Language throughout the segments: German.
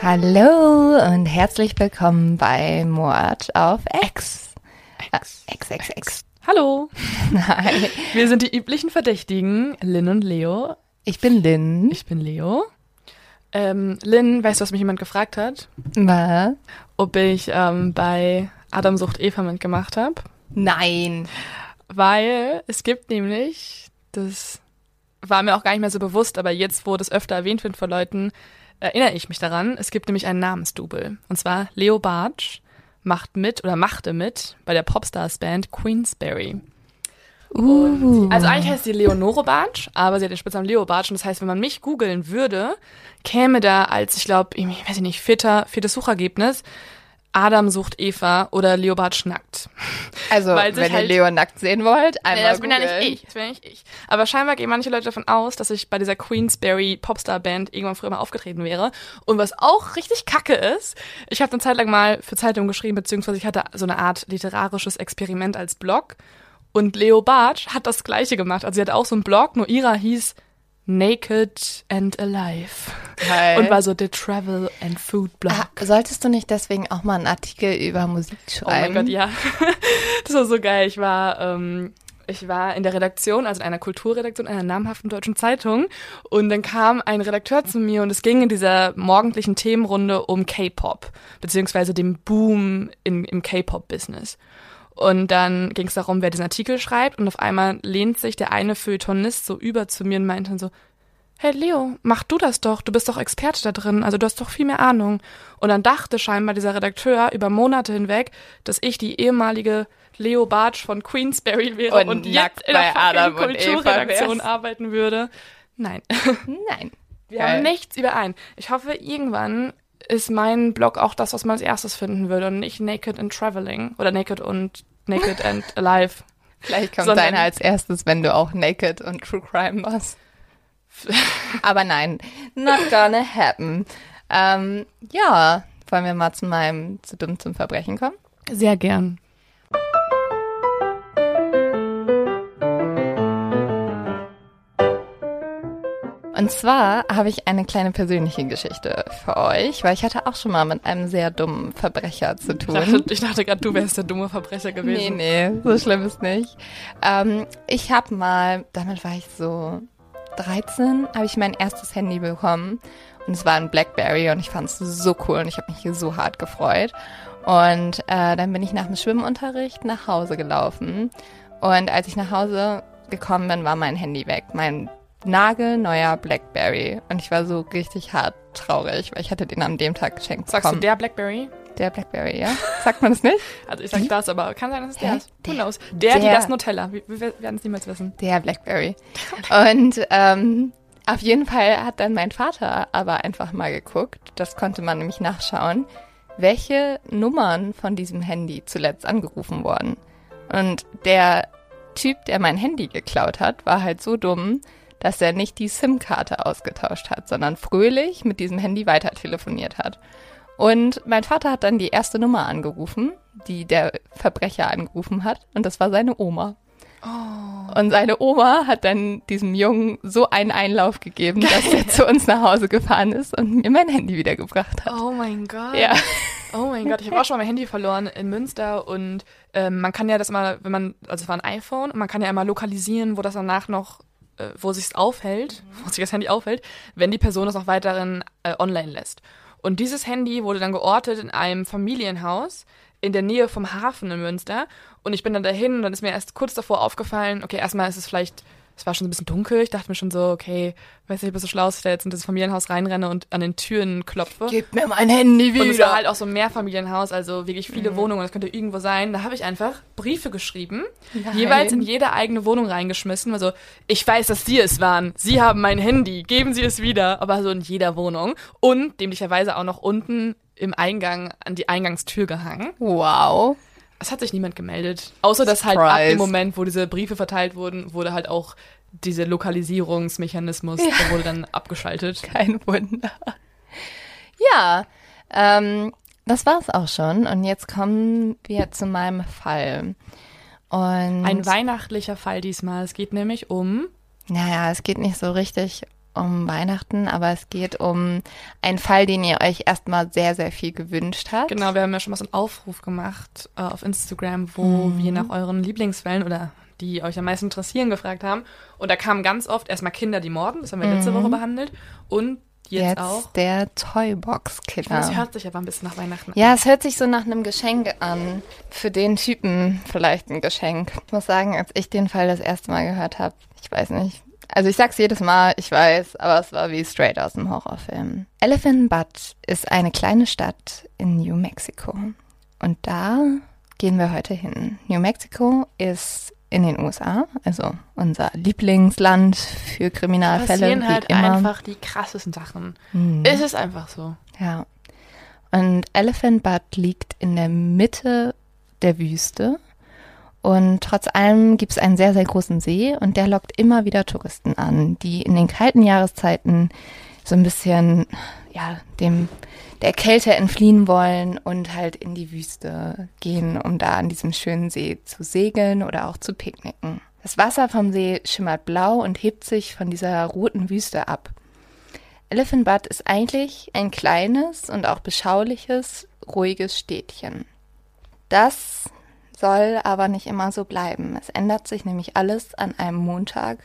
Hallo und herzlich willkommen bei Mord auf X. X. X, X, X. Hallo, Nein. wir sind die üblichen Verdächtigen, Lynn und Leo. Ich bin Lynn. Ich bin Leo. Ähm, Lynn, weißt du, was mich jemand gefragt hat? Was? Ob ich ähm, bei Adam sucht Eva mitgemacht habe. Nein. Weil es gibt nämlich, das war mir auch gar nicht mehr so bewusst, aber jetzt, wo das öfter erwähnt wird von Leuten, erinnere ich mich daran. Es gibt nämlich einen Namensdouble. Und zwar Leo Bartsch macht mit oder machte mit bei der Popstars-Band Queensberry. Uh. Also eigentlich heißt sie Leonore Bartsch, aber sie hat den Spitznamen Leo Bartsch. Und das heißt, wenn man mich googeln würde, käme da als, ich glaube, ich weiß ich nicht, vierter, viertes Suchergebnis Adam sucht Eva oder Leo Bartsch nackt. Also, wenn ihr halt- Leo nackt sehen wollt, einmal Ja, das bin ja nicht ich. Das bin ja nicht ich. Aber scheinbar gehen manche Leute davon aus, dass ich bei dieser Queensberry Popstar Band irgendwann früher mal aufgetreten wäre. Und was auch richtig kacke ist, ich habe eine Zeit lang mal für Zeitungen geschrieben, beziehungsweise ich hatte so eine Art literarisches Experiment als Blog. Und Leo Bartsch hat das gleiche gemacht. Also sie hat auch so einen Blog, nur ihrer hieß Naked and Alive. Geil. Und war so The Travel and Food Blog. Ah, solltest du nicht deswegen auch mal einen Artikel über Musik Oh mein schreiben? Gott, ja. Das war so geil. Ich war, ähm, ich war in der Redaktion, also in einer Kulturredaktion einer namhaften deutschen Zeitung. Und dann kam ein Redakteur zu mir und es ging in dieser morgendlichen Themenrunde um K-Pop, beziehungsweise dem Boom in, im K-Pop-Business. Und dann ging es darum, wer diesen Artikel schreibt. Und auf einmal lehnt sich der eine Feuilletonist so über zu mir und meinte dann so, hey Leo, mach du das doch, du bist doch Experte da drin, also du hast doch viel mehr Ahnung. Und dann dachte scheinbar dieser Redakteur über Monate hinweg, dass ich die ehemalige Leo Bartsch von Queensberry wäre Und und, jetzt in der Adam Kulturredaktion arbeiten würde. Nein, Nein. wir Geil. haben nichts überein. Ich hoffe, irgendwann ist mein Blog auch das, was man als erstes finden würde und nicht Naked and Traveling oder Naked und Naked and Alive. Vielleicht kommt Sondern- deiner als erstes, wenn du auch Naked und True Crime machst. Aber nein, not gonna happen. Ähm, ja, wollen wir mal zu meinem zu dumm zum Verbrechen kommen? Sehr gern. Und zwar habe ich eine kleine persönliche Geschichte für euch, weil ich hatte auch schon mal mit einem sehr dummen Verbrecher zu Ich tun. dachte, ich dachte gerade, du wärst der dumme Verbrecher gewesen. Nee, nee, so schlimm ist nicht. Ähm, ich habe mal, damit war ich so 13, habe ich mein erstes Handy bekommen. Und es war ein Blackberry und ich fand es so cool und ich habe mich hier so hart gefreut. Und äh, dann bin ich nach dem Schwimmunterricht nach Hause gelaufen. Und als ich nach Hause gekommen bin, war mein Handy weg. Mein nagelneuer Blackberry. Und ich war so richtig hart traurig, weil ich hatte den an dem Tag geschenkt Sagst du bekommen. der Blackberry? der Blackberry, ja? Sagt man das nicht? Also ich sag das, aber kann sein, dass es der Hä? ist. Who Der- knows? Der, die der- das Nutella. Wir, wir werden es niemals wissen. Der Blackberry. Und ähm, auf jeden Fall hat dann mein Vater aber einfach mal geguckt, das konnte man nämlich nachschauen, welche Nummern von diesem Handy zuletzt angerufen wurden. Und der Typ, der mein Handy geklaut hat, war halt so dumm, dass er nicht die SIM-Karte ausgetauscht hat, sondern fröhlich mit diesem Handy weiter telefoniert hat. Und mein Vater hat dann die erste Nummer angerufen, die der Verbrecher angerufen hat, und das war seine Oma. Oh. Und seine Oma hat dann diesem Jungen so einen Einlauf gegeben, Geil. dass er zu uns nach Hause gefahren ist und mir mein Handy wiedergebracht hat. Oh mein Gott. Ja. Oh mein Gott, ich habe auch schon mal mein Handy verloren in Münster und ähm, man kann ja das mal, wenn man, also es war ein iPhone, und man kann ja immer lokalisieren, wo das danach noch, äh, wo sich's aufhält, mhm. wo sich das Handy aufhält, wenn die Person es noch weiterhin äh, online lässt. Und dieses Handy wurde dann geortet in einem Familienhaus in der Nähe vom Hafen in Münster. Und ich bin dann dahin und dann ist mir erst kurz davor aufgefallen, okay, erstmal ist es vielleicht es war schon ein bisschen dunkel. Ich dachte mir schon so, okay, weiß nicht, ob ich so schlau ist, jetzt in das Familienhaus reinrenne und an den Türen klopfe. Gib mir mein Handy wieder. Und es war halt auch so ein Mehrfamilienhaus, also wirklich viele mhm. Wohnungen. Das könnte irgendwo sein. Da habe ich einfach Briefe geschrieben, Nein. jeweils in jede eigene Wohnung reingeschmissen. Also, ich weiß, dass Sie es waren. Sie haben mein Handy. Geben Sie es wieder. Aber so in jeder Wohnung. Und dämlicherweise auch noch unten im Eingang an die Eingangstür gehangen. Wow. Es hat sich niemand gemeldet. Außer dass halt ab dem Moment, wo diese Briefe verteilt wurden, wurde halt auch dieser Lokalisierungsmechanismus ja. der wurde dann abgeschaltet. Kein Wunder. Ja, ähm, das war's auch schon. Und jetzt kommen wir zu meinem Fall. Und Ein weihnachtlicher Fall diesmal. Es geht nämlich um. Naja, es geht nicht so richtig um Weihnachten, aber es geht um einen Fall, den ihr euch erstmal sehr, sehr viel gewünscht habt. Genau, wir haben ja schon mal so einen Aufruf gemacht äh, auf Instagram, wo mhm. wir nach euren Lieblingsfällen oder die euch am meisten interessieren, gefragt haben. Und da kamen ganz oft erstmal Kinder, die morden, das haben wir letzte mhm. Woche behandelt. Und jetzt, jetzt auch. der Toybox-Killer. Das hört sich aber ein bisschen nach Weihnachten an. Ja, es hört sich so nach einem Geschenk an. Für den Typen vielleicht ein Geschenk. Ich muss sagen, als ich den Fall das erste Mal gehört habe, ich weiß nicht, also ich sag's jedes Mal, ich weiß, aber es war wie straight aus dem Horrorfilm. Elephant Butte ist eine kleine Stadt in New Mexico. Und da gehen wir heute hin. New Mexico ist in den USA, also unser Lieblingsland für Kriminalfälle. Passieren halt immer. einfach die krassesten Sachen. Mhm. Es ist einfach so. Ja. Und Elephant Butte liegt in der Mitte der Wüste und trotz allem gibt es einen sehr, sehr großen See und der lockt immer wieder Touristen an, die in den kalten Jahreszeiten so ein bisschen, ja, dem, der Kälte entfliehen wollen und halt in die Wüste gehen, um da an diesem schönen See zu segeln oder auch zu picknicken. Das Wasser vom See schimmert blau und hebt sich von dieser roten Wüste ab. Elephant Butte ist eigentlich ein kleines und auch beschauliches, ruhiges Städtchen. Das soll aber nicht immer so bleiben. Es ändert sich nämlich alles an einem Montag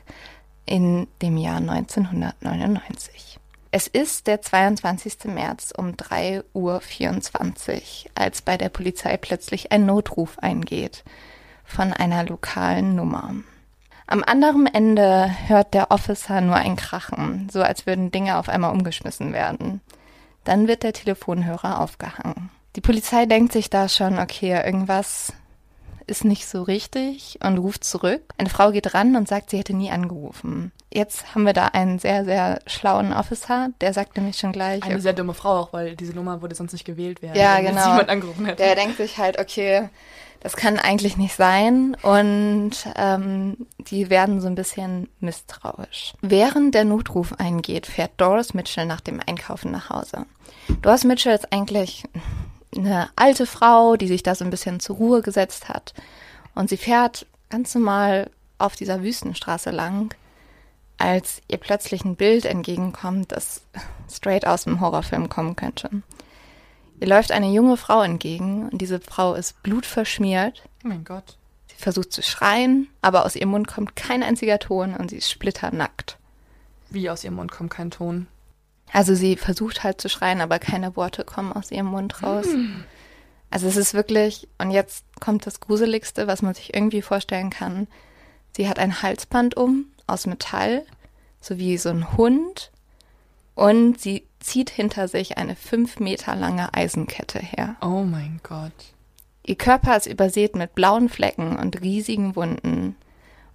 in dem Jahr 1999. Es ist der 22. März um 3.24 Uhr, als bei der Polizei plötzlich ein Notruf eingeht von einer lokalen Nummer. Am anderen Ende hört der Officer nur ein Krachen, so als würden Dinge auf einmal umgeschmissen werden. Dann wird der Telefonhörer aufgehangen. Die Polizei denkt sich da schon, okay, irgendwas ist nicht so richtig und ruft zurück. Eine Frau geht ran und sagt, sie hätte nie angerufen. Jetzt haben wir da einen sehr, sehr schlauen Officer, der sagt nämlich schon gleich. Eine sehr dumme Frau auch, weil diese Nummer würde sonst nicht gewählt werden. Ja, wenn genau. Jemand angerufen hätte. Der denkt sich halt, okay, das kann eigentlich nicht sein und ähm, die werden so ein bisschen misstrauisch. Während der Notruf eingeht, fährt Doris Mitchell nach dem Einkaufen nach Hause. Doris Mitchell ist eigentlich eine alte Frau, die sich da so ein bisschen zur Ruhe gesetzt hat. Und sie fährt ganz normal auf dieser Wüstenstraße lang, als ihr plötzlich ein Bild entgegenkommt, das straight aus dem Horrorfilm kommen könnte. Ihr läuft eine junge Frau entgegen und diese Frau ist blutverschmiert. Oh mein Gott. Sie versucht zu schreien, aber aus ihrem Mund kommt kein einziger Ton und sie ist splitternackt. Wie aus ihrem Mund kommt kein Ton? Also sie versucht halt zu schreien, aber keine Worte kommen aus ihrem Mund raus. Hm. Also es ist wirklich, und jetzt kommt das Gruseligste, was man sich irgendwie vorstellen kann. Sie hat ein Halsband um aus Metall, so wie so ein Hund, und sie zieht hinter sich eine fünf Meter lange Eisenkette her. Oh mein Gott. Ihr Körper ist übersät mit blauen Flecken und riesigen Wunden.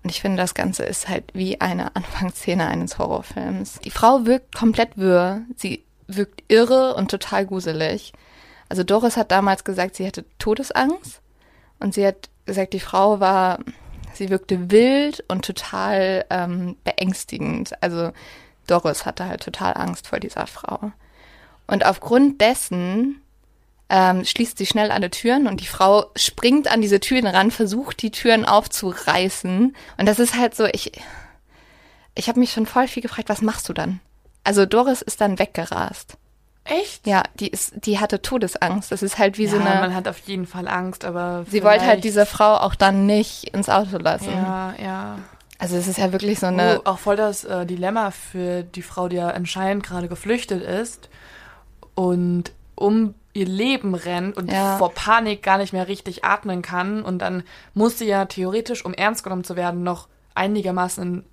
Und ich finde, das Ganze ist halt wie eine Anfangsszene eines Horrorfilms. Die Frau wirkt komplett wirr. Sie wirkt irre und total gruselig. Also Doris hat damals gesagt, sie hätte Todesangst. Und sie hat gesagt, die Frau war, sie wirkte wild und total ähm, beängstigend. Also Doris hatte halt total Angst vor dieser Frau. Und aufgrund dessen ähm, schließt sie schnell alle Türen und die Frau springt an diese Türen ran, versucht die Türen aufzureißen. Und das ist halt so, ich, ich habe mich schon voll viel gefragt, was machst du dann? Also Doris ist dann weggerast. Echt? Ja, die ist, die hatte Todesangst. Das ist halt wie ja, so eine. man hat auf jeden Fall Angst, aber. Sie wollte halt diese Frau auch dann nicht ins Auto lassen. Ja, ja. Also es ist ja wirklich so eine. Oh, auch voll das äh, Dilemma für die Frau, die ja anscheinend gerade geflüchtet ist und um ihr Leben rennt und Ja. vor Panik gar nicht mehr richtig atmen kann. Und dann muss sie ja theoretisch, um ernst genommen zu werden, noch einigermaßen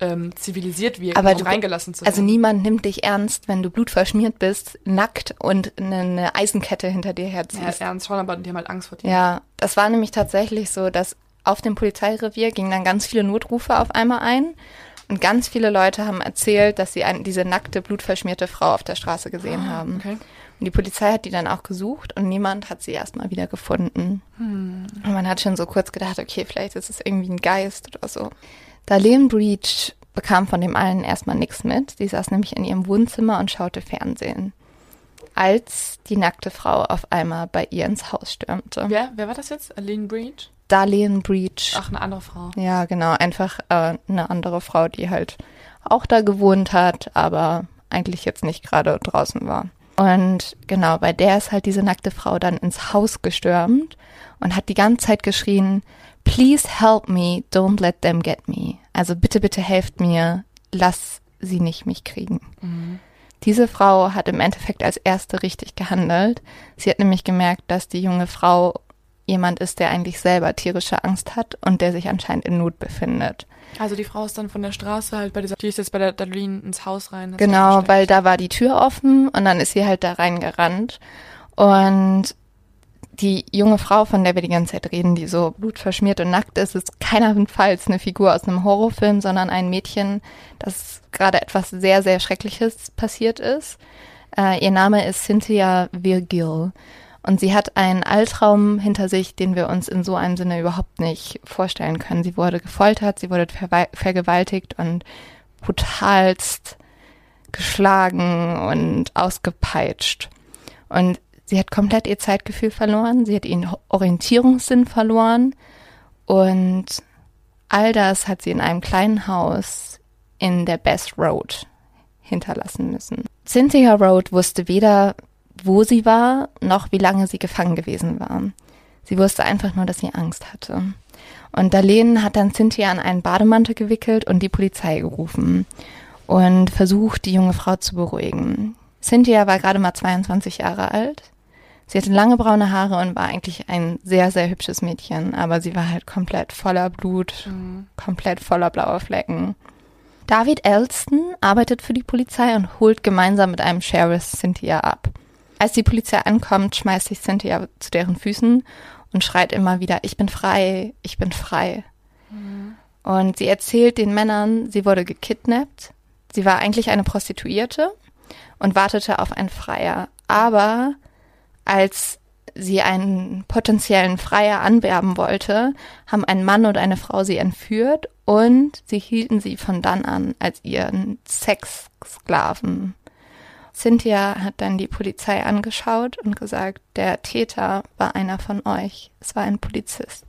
ähm, zivilisiert wirken, Aber um du- reingelassen zu werden. Also niemand nimmt dich ernst, wenn du blutverschmiert bist, nackt und eine, Eisenkette hinter dir ja, herziehst. ernst schon, aber die haben halt Angst vor dir. Ja, das war nämlich tatsächlich so, dass auf dem Polizeirevier gingen dann ganz viele Notrufe auf einmal ein. Und ganz viele Leute haben erzählt, dass sie ein, diese nackte, blutverschmierte Frau auf der Straße gesehen haben. Okay. Und die Polizei hat die dann auch gesucht und niemand hat sie erstmal wieder gefunden. Und man hat schon so kurz gedacht, okay, vielleicht ist es irgendwie ein Geist oder so. Darlene Breach bekam von dem allen erstmal nichts mit. Sie saß nämlich in ihrem Wohnzimmer und schaute Fernsehen. Als die nackte Frau auf einmal bei ihr ins Haus stürmte. Wer, wer war das jetzt? Aline Breach? Darlene Breach. Ach, eine andere Frau. Ja, genau. Einfach äh, eine andere Frau, die halt auch da gewohnt hat, aber eigentlich jetzt nicht gerade draußen war. Und genau, bei der ist halt diese nackte Frau dann ins Haus gestürmt und hat die ganze Zeit geschrien, Please help me, don't let them get me. Also bitte, bitte helft mir, lass sie nicht mich kriegen. Diese Frau hat im Endeffekt als erste richtig gehandelt. Sie hat nämlich gemerkt, dass die junge Frau jemand ist, der eigentlich selber tierische Angst hat und der sich anscheinend in Not befindet. Also die Frau ist dann von der Straße halt bei dieser, die ist jetzt bei der Darlene ins Haus rein. Genau, weil da war die Tür offen und dann ist sie halt da reingerannt. Und die junge Frau, von der wir die ganze Zeit reden, die so blutverschmiert und nackt ist, ist keinerfalls eine Figur aus einem Horrorfilm, sondern ein Mädchen, das gerade etwas sehr, sehr Schreckliches passiert ist. Äh, ihr Name ist Cynthia Virgil. Und sie hat einen Albtraum hinter sich, den wir uns in so einem Sinne überhaupt nicht vorstellen können. Sie wurde gefoltert, sie wurde verwei- vergewaltigt und brutalst geschlagen und ausgepeitscht. Und sie hat komplett ihr Zeitgefühl verloren, sie hat ihren Orientierungssinn verloren und all das hat sie in einem kleinen Haus in der Best Road hinterlassen müssen. Cynthia Road wusste weder, wo sie war, noch wie lange sie gefangen gewesen war. Sie wusste einfach nur, dass sie Angst hatte. Und Darlene hat dann Cynthia an einen Bademantel gewickelt und die Polizei gerufen und versucht, die junge Frau zu beruhigen. Cynthia war gerade mal 22 Jahre alt. Sie hatte lange braune Haare und war eigentlich ein sehr, sehr hübsches Mädchen, aber sie war halt komplett voller Blut, komplett voller blauer Flecken. David Elston arbeitet für die Polizei und holt gemeinsam mit einem Sheriff Cynthia ab. Als die Polizei ankommt, schmeißt sich Cynthia zu deren Füßen und schreit immer wieder, ich bin frei, ich bin frei. Und sie erzählt den Männern, sie wurde gekidnappt. Sie war eigentlich eine Prostituierte und wartete auf einen Freier. Aber als sie einen potenziellen Freier anwerben wollte, haben ein Mann und eine Frau sie entführt und sie hielten sie von dann an als ihren Sexsklaven. Cynthia hat dann die Polizei angeschaut und gesagt, der Täter war einer von euch. Es war ein Polizist.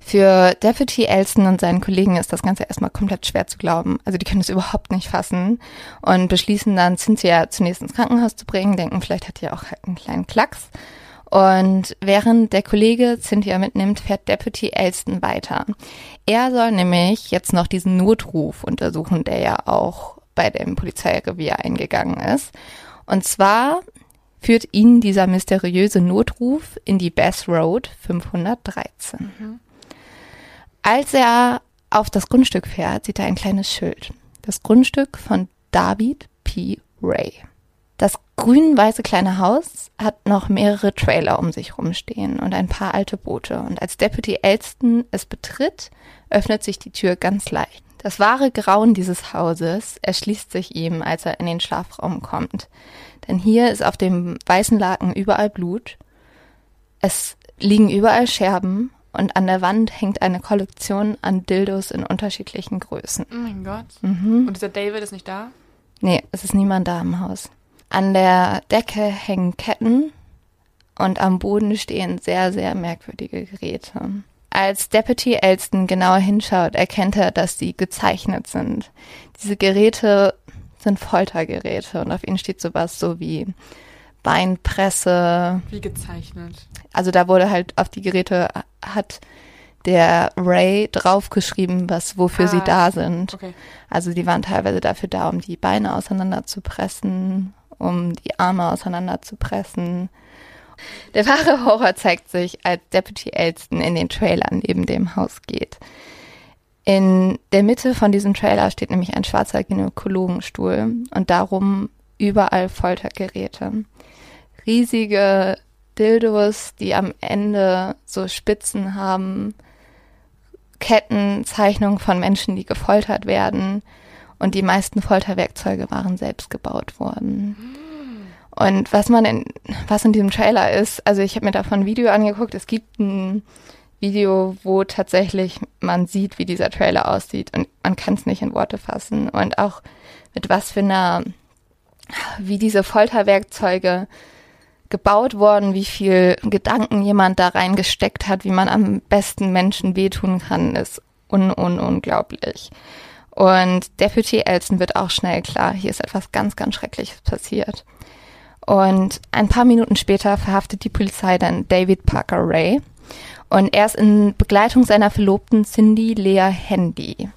Für Deputy Elston und seinen Kollegen ist das Ganze erstmal komplett schwer zu glauben. Also die können es überhaupt nicht fassen und beschließen dann, Cynthia zunächst ins Krankenhaus zu bringen, denken, vielleicht hat die auch halt einen kleinen Klacks. Und während der Kollege Cynthia mitnimmt, fährt Deputy Elston weiter. Er soll nämlich jetzt noch diesen Notruf untersuchen, der ja auch bei dem Polizeirevier eingegangen ist. Und zwar führt ihn dieser mysteriöse Notruf in die Bass Road 513. Als er auf das Grundstück fährt, sieht er ein kleines Schild. Das Grundstück von David P. Ray. Das grün-weiße kleine Haus hat noch mehrere Trailer um sich rumstehen und ein paar alte Boote. Und als Deputy Elston es betritt, öffnet sich die Tür ganz leicht. Das wahre Grauen dieses Hauses erschließt sich ihm, als er in den Schlafraum kommt. Denn hier ist auf dem weißen Laken überall Blut. Es liegen überall Scherben und an der Wand hängt eine Kollektion an Dildos in unterschiedlichen Größen. Oh mein Gott. Mhm. Und dieser David ist nicht da? Nee, es ist niemand da im Haus. An der Decke hängen Ketten, und am Boden stehen sehr, sehr merkwürdige Geräte. Als Deputy Elston genauer hinschaut, erkennt er, dass sie gezeichnet sind. Diese Geräte sind Foltergeräte und auf ihnen steht sowas so wie Beinpresse. Wie gezeichnet. Also da wurde halt auf die Geräte hat der Ray draufgeschrieben, was wofür ah, sie da sind. Okay. Also die waren teilweise dafür da, um die Beine auseinanderzupressen, um die Arme auseinanderzupressen. Der wahre Horror zeigt sich, als Deputy Elston in den Trailer neben dem Haus geht. In der Mitte von diesem Trailer steht nämlich ein schwarzer Gynäkologenstuhl und darum überall Foltergeräte. Riesige Dildos, die am Ende so Spitzen haben, Kettenzeichnungen von Menschen, die gefoltert werden. Und die meisten Folterwerkzeuge waren selbst gebaut worden. Und was man in, was in diesem Trailer ist, also ich habe mir davon ein Video angeguckt, es gibt ein Video, wo tatsächlich man sieht, wie dieser Trailer aussieht und man kann es nicht in Worte fassen. Und auch mit was für einer, wie diese Folterwerkzeuge gebaut worden, wie viel Gedanken jemand da reingesteckt hat, wie man am besten Menschen wehtun kann, ist un, un unglaublich. Und Deputy Elson wird auch schnell klar, hier ist etwas ganz, ganz Schreckliches passiert. Und ein paar Minuten später verhaftet die Polizei dann David Parker Ray. Und er ist in Begleitung seiner Verlobten Cindy Lea Handy.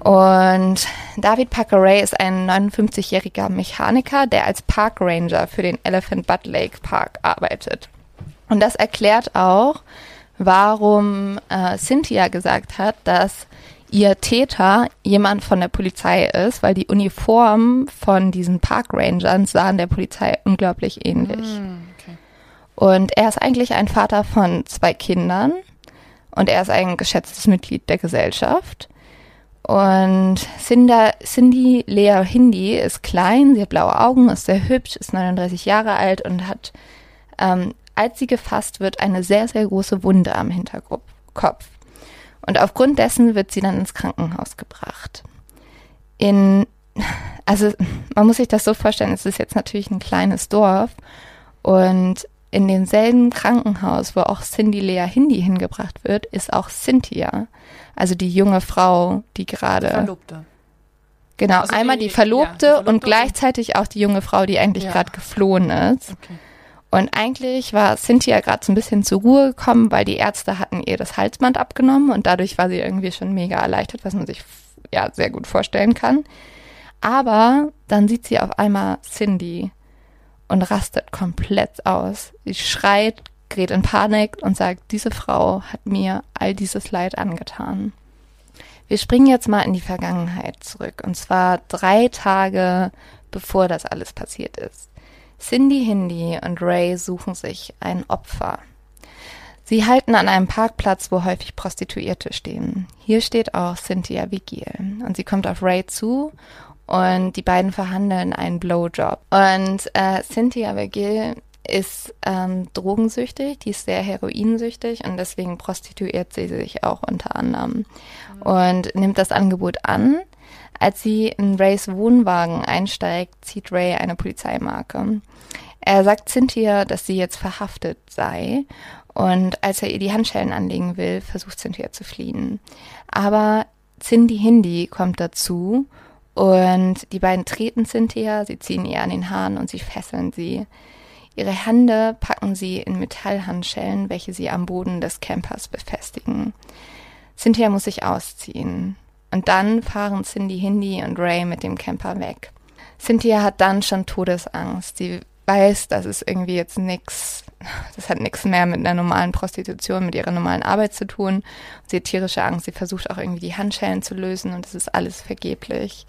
Und David Parker Ray ist ein 59-jähriger Mechaniker, der als Park Ranger für den Elephant Butt Lake Park arbeitet. Und das erklärt auch, warum äh, Cynthia gesagt hat, dass ihr Täter jemand von der Polizei ist, weil die Uniformen von diesen Park Rangern sahen der Polizei unglaublich ähnlich. Mm, okay. Und er ist eigentlich ein Vater von zwei Kindern und er ist ein geschätztes Mitglied der Gesellschaft. Und Cinda, Cindy Lea Hindi ist klein, sie hat blaue Augen, ist sehr hübsch, ist 39 Jahre alt und hat, ähm, als sie gefasst wird, eine sehr, sehr große Wunde am Hinterkopf. Und aufgrund dessen wird sie dann ins Krankenhaus gebracht. In, also man muss sich das so vorstellen, es ist jetzt natürlich ein kleines Dorf und in demselben Krankenhaus, wo auch Cindy Lea Hindi hingebracht wird, ist auch Cynthia. Also die junge Frau, die gerade. Verlobte. Genau, also einmal die, die Verlobte, ja, die Verlobte und gleichzeitig auch die junge Frau, die eigentlich ja. gerade geflohen ist. Okay. Und eigentlich war Cynthia gerade so ein bisschen zur Ruhe gekommen, weil die Ärzte hatten ihr das Halsband abgenommen und dadurch war sie irgendwie schon mega erleichtert, was man sich ja sehr gut vorstellen kann. Aber dann sieht sie auf einmal Cindy und rastet komplett aus. Sie schreit, gerät in Panik und sagt, diese Frau hat mir all dieses Leid angetan. Wir springen jetzt mal in die Vergangenheit zurück, und zwar drei Tage bevor das alles passiert ist. Cindy Hindi und Ray suchen sich ein Opfer. Sie halten an einem Parkplatz, wo häufig Prostituierte stehen. Hier steht auch Cynthia Vigil und sie kommt auf Ray zu und die beiden verhandeln einen Blowjob. Und äh, Cynthia Vergil ist ähm, drogensüchtig, die ist sehr heroinsüchtig und deswegen prostituiert sie sich auch unter anderem und nimmt das Angebot an. Als sie in Rays Wohnwagen einsteigt, zieht Ray eine Polizeimarke. Er sagt Cynthia, dass sie jetzt verhaftet sei und als er ihr die Handschellen anlegen will, versucht Cynthia zu fliehen. Aber Cindy Hindi kommt dazu und die beiden treten Cynthia, sie ziehen ihr an den Haaren und sie fesseln sie. Ihre Hände packen sie in Metallhandschellen, welche sie am Boden des Campers befestigen. Cynthia muss sich ausziehen. Und dann fahren Cindy Hindi und Ray mit dem Camper weg. Cynthia hat dann schon Todesangst. Sie weiß, das ist irgendwie jetzt nix, das hat nichts mehr mit einer normalen Prostitution, mit ihrer normalen Arbeit zu tun. Sie hat tierische Angst. Sie versucht auch irgendwie die Handschellen zu lösen und es ist alles vergeblich.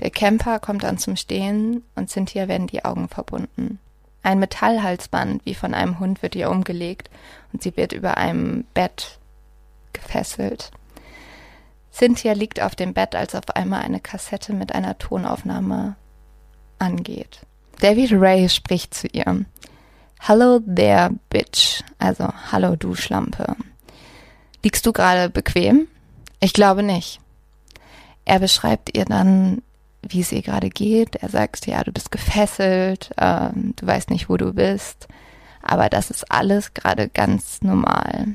Der Camper kommt dann zum Stehen und Cynthia werden die Augen verbunden. Ein Metallhalsband wie von einem Hund wird ihr umgelegt und sie wird über einem Bett gefesselt. Cynthia liegt auf dem Bett, als auf einmal eine Kassette mit einer Tonaufnahme angeht. David Ray spricht zu ihr. Hello there, bitch. Also, hallo du Schlampe. Liegst du gerade bequem? Ich glaube nicht. Er beschreibt ihr dann wie es ihr gerade geht. Er sagt, ja, du bist gefesselt, ähm, du weißt nicht, wo du bist. aber das ist alles gerade ganz normal.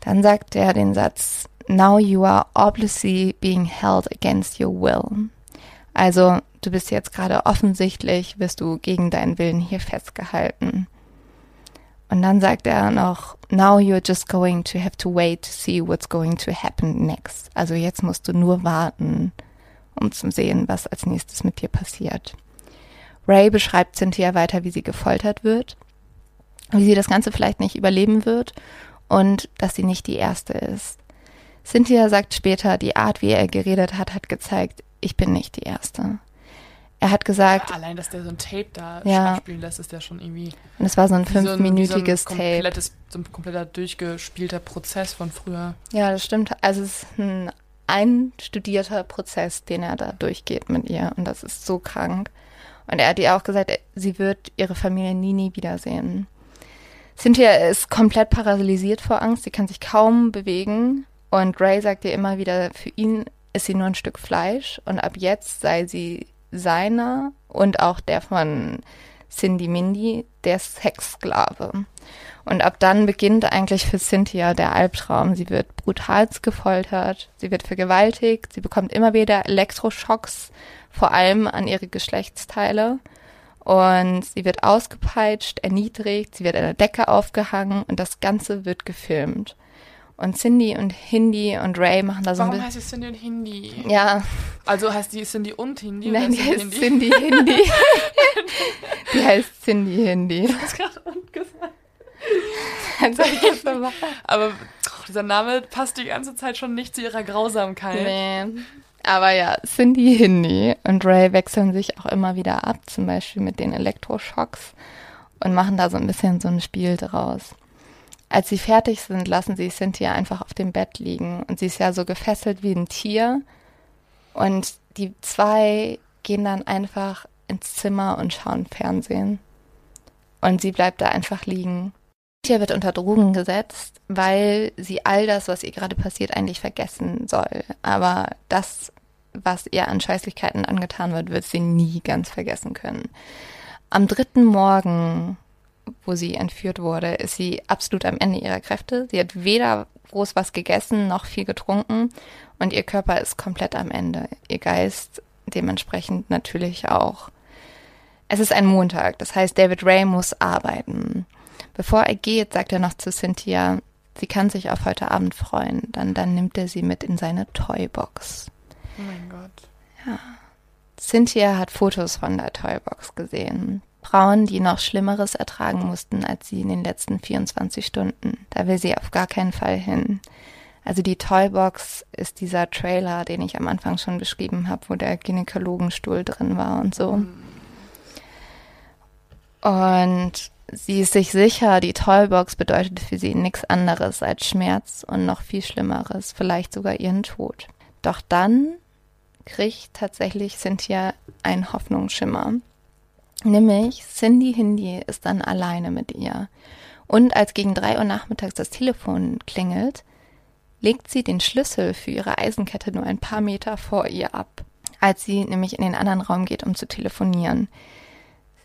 Dann sagt er den Satz, Now you are obviously being held against your will. Also du bist jetzt gerade offensichtlich, wirst du gegen deinen Willen hier festgehalten. Und dann sagt er noch, now you're just going to have to wait to see what's going to happen next. Also jetzt musst du nur warten, um zu sehen, was als nächstes mit dir passiert. Ray beschreibt Cynthia weiter, wie sie gefoltert wird, wie sie das Ganze vielleicht nicht überleben wird und dass sie nicht die Erste ist. Cynthia sagt später, die Art, wie er geredet hat, hat gezeigt, ich bin nicht die Erste. Er hat gesagt. Ja, allein, dass der so ein Tape da ja. spielen lässt, ist ja schon irgendwie. Und es war so ein fünfminütiges so Tape. So ein kompletter durchgespielter Prozess von früher. Ja, das stimmt. Also es ist ein einstudierter Prozess, den er da durchgeht mit ihr. Und das ist so krank. Und er hat ihr auch gesagt, sie wird ihre Familie nie, nie wiedersehen. Cynthia ist komplett paralysiert vor Angst. Sie kann sich kaum bewegen. Und Ray sagt ihr immer wieder, für ihn ist sie nur ein Stück Fleisch. Und ab jetzt sei sie seiner und auch der von Cindy Mindy, der Sexsklave. Und ab dann beginnt eigentlich für Cynthia der Albtraum. Sie wird brutalst gefoltert, sie wird vergewaltigt, sie bekommt immer wieder Elektroschocks, vor allem an ihre Geschlechtsteile. Und sie wird ausgepeitscht, erniedrigt, sie wird an der Decke aufgehangen und das Ganze wird gefilmt. Und Cindy und Hindi und Ray machen da so Warum ein heißt es Cindy und Hindi? Ja. Also heißt die Cindy und Hindi? Nein, die heißt Hindi? Cindy Hindi. die heißt Cindy Hindi. Du hast gerade gesagt. Also, Aber oh, dieser Name passt die ganze Zeit schon nicht zu ihrer Grausamkeit. Nee. Aber ja, Cindy Hindi und Ray wechseln sich auch immer wieder ab, zum Beispiel mit den Elektroschocks und machen da so ein bisschen so ein Spiel draus. Als sie fertig sind, lassen sie Cynthia einfach auf dem Bett liegen und sie ist ja so gefesselt wie ein Tier und die zwei gehen dann einfach ins Zimmer und schauen Fernsehen. Und sie bleibt da einfach liegen. Cynthia wird unter Drogen gesetzt, weil sie all das, was ihr gerade passiert, eigentlich vergessen soll. Aber das, was ihr an Scheißlichkeiten angetan wird, wird sie nie ganz vergessen können. Am dritten Morgen, wo sie entführt wurde, ist sie absolut am Ende ihrer Kräfte. Sie hat weder groß was gegessen noch viel getrunken und ihr Körper ist komplett am Ende. Ihr Geist dementsprechend natürlich auch. Es ist ein Montag, das heißt, David Ray muss arbeiten. Bevor er geht, sagt er noch zu Cynthia, sie kann sich auf heute Abend freuen. Dann, dann nimmt er sie mit in seine Toybox. Oh mein Gott. Ja. Cynthia hat Fotos von der Toybox gesehen. Frauen, die noch Schlimmeres ertragen mussten als sie in den letzten 24 Stunden. Da will sie auf gar keinen Fall hin. Also die Toybox ist dieser Trailer, den ich am Anfang schon beschrieben habe, wo der Gynäkologenstuhl drin war und so. Und sie ist sich sicher, die Toybox bedeutet für sie nichts anderes als Schmerz und noch viel Schlimmeres, vielleicht sogar ihren Tod. Doch dann kriegt tatsächlich Cynthia einen Hoffnungsschimmer. Nämlich Cindy Hindi ist dann alleine mit ihr. Und als gegen drei Uhr nachmittags das Telefon klingelt, legt sie den Schlüssel für ihre Eisenkette nur ein paar Meter vor ihr ab, als sie nämlich in den anderen Raum geht, um zu telefonieren.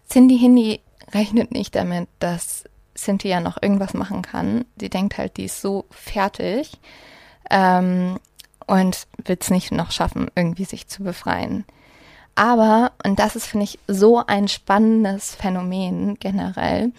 Cindy Hindi rechnet nicht damit, dass Cynthia noch irgendwas machen kann. Sie denkt halt, die ist so fertig ähm, und wird es nicht noch schaffen, irgendwie sich zu befreien. Aber, und das ist, finde ich, so ein spannendes Phänomen generell,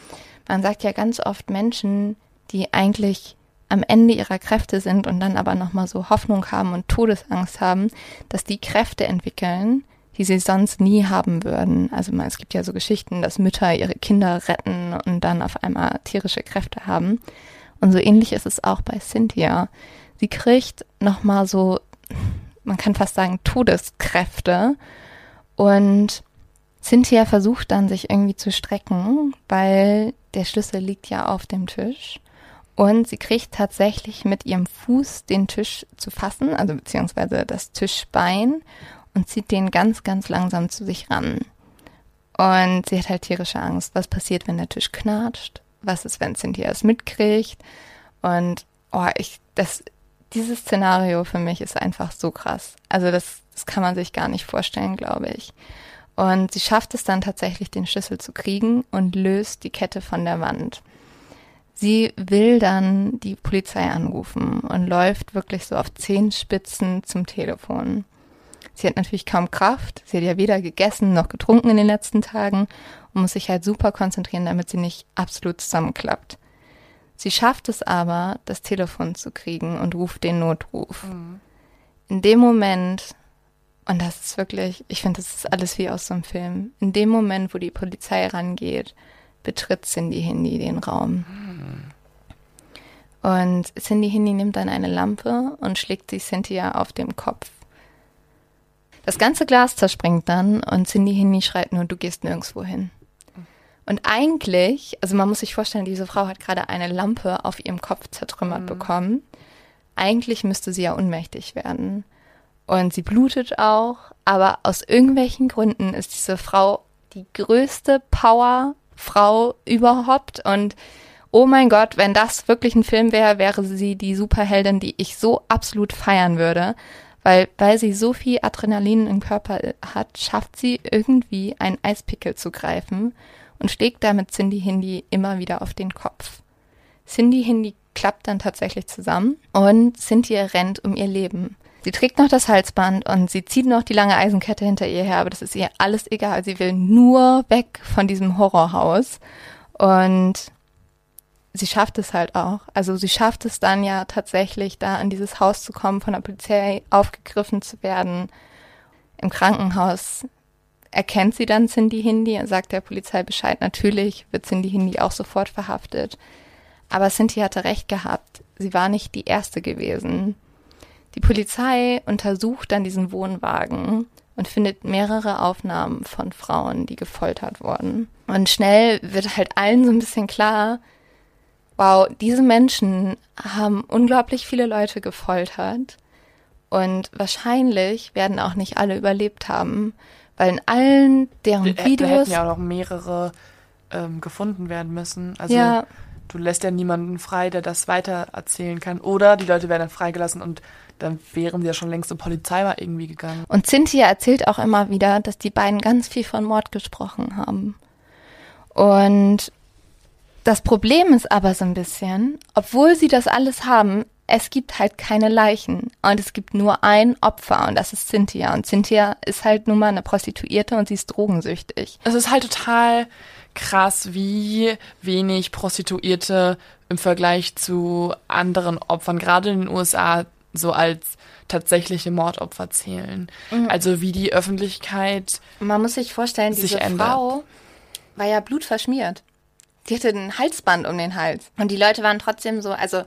man sagt ja ganz oft Menschen, die eigentlich am Ende ihrer Kräfte sind und dann aber nochmal so Hoffnung haben und Todesangst haben, dass die Kräfte entwickeln, die sie sonst nie haben würden. Also es gibt ja so Geschichten, dass Mütter ihre Kinder retten und dann auf einmal tierische Kräfte haben. Und so ähnlich ist es auch bei Cynthia. Sie kriegt nochmal so, man kann fast sagen, Todeskräfte. Und Cynthia versucht dann, sich irgendwie zu strecken, weil der Schlüssel liegt ja auf dem Tisch. Und sie kriegt tatsächlich mit ihrem Fuß den Tisch zu fassen, also beziehungsweise das Tischbein und zieht den ganz, ganz langsam zu sich ran. Und sie hat halt tierische Angst. Was passiert, wenn der Tisch knatscht? Was ist, wenn Cynthia es mitkriegt? Und oh, ich, das, dieses Szenario für mich ist einfach so krass. Also das, das kann man sich gar nicht vorstellen, glaube ich. Und sie schafft es dann tatsächlich, den Schlüssel zu kriegen und löst die Kette von der Wand. Sie will dann die Polizei anrufen und läuft wirklich so auf Zehenspitzen zum Telefon. Sie hat natürlich kaum Kraft. Sie hat ja weder gegessen noch getrunken in den letzten Tagen und muss sich halt super konzentrieren, damit sie nicht absolut zusammenklappt. Sie schafft es aber, das Telefon zu kriegen und ruft den Notruf. Mhm. In dem Moment, und das ist wirklich, ich finde, das ist alles wie aus so einem Film, in dem Moment, wo die Polizei rangeht, betritt Cindy Hindi den Raum. Und Cindy Hindi nimmt dann eine Lampe und schlägt sie Cynthia auf dem Kopf. Das ganze Glas zerspringt dann und Cindy Hindi schreit nur, du gehst nirgendwo hin. Und eigentlich, also man muss sich vorstellen, diese Frau hat gerade eine Lampe auf ihrem Kopf zertrümmert mhm. bekommen. Eigentlich müsste sie ja unmächtig werden. Und sie blutet auch, aber aus irgendwelchen Gründen ist diese Frau die größte Power Frau überhaupt. Und oh mein Gott, wenn das wirklich ein Film wäre, wäre sie die Superheldin, die ich so absolut feiern würde. Weil, weil sie so viel Adrenalin im Körper hat, schafft sie irgendwie einen Eispickel zu greifen und schlägt damit Cindy Hindi immer wieder auf den Kopf. Cindy Hindi klappt dann tatsächlich zusammen und Cynthia rennt um ihr Leben. Sie trägt noch das Halsband und sie zieht noch die lange Eisenkette hinter ihr her, aber das ist ihr alles egal. Sie will nur weg von diesem Horrorhaus. Und sie schafft es halt auch. Also sie schafft es dann ja tatsächlich, da in dieses Haus zu kommen, von der Polizei aufgegriffen zu werden. Im Krankenhaus erkennt sie dann Cindy Hindi und sagt der Polizei Bescheid. Natürlich wird Cindy Hindi auch sofort verhaftet. Aber Cindy hatte recht gehabt. Sie war nicht die erste gewesen. Die Polizei untersucht dann diesen Wohnwagen und findet mehrere Aufnahmen von Frauen, die gefoltert wurden. Und schnell wird halt allen so ein bisschen klar, wow, diese Menschen haben unglaublich viele Leute gefoltert und wahrscheinlich werden auch nicht alle überlebt haben, weil in allen deren da, Videos... Da hätten ja auch noch mehrere ähm, gefunden werden müssen. Also ja. du lässt ja niemanden frei, der das weiter erzählen kann. Oder die Leute werden dann freigelassen und dann wären sie ja schon längst zur Polizei mal irgendwie gegangen. Und Cynthia erzählt auch immer wieder, dass die beiden ganz viel von Mord gesprochen haben. Und das Problem ist aber so ein bisschen, obwohl sie das alles haben, es gibt halt keine Leichen und es gibt nur ein Opfer und das ist Cynthia. Und Cynthia ist halt nun mal eine Prostituierte und sie ist drogensüchtig. Es ist halt total krass, wie wenig Prostituierte im Vergleich zu anderen Opfern, gerade in den USA, so als tatsächliche Mordopfer zählen. Mhm. Also wie die Öffentlichkeit. Man muss sich vorstellen, sich diese ändert. Frau war ja blutverschmiert. Die hatte ein Halsband um den Hals. Und die Leute waren trotzdem so, also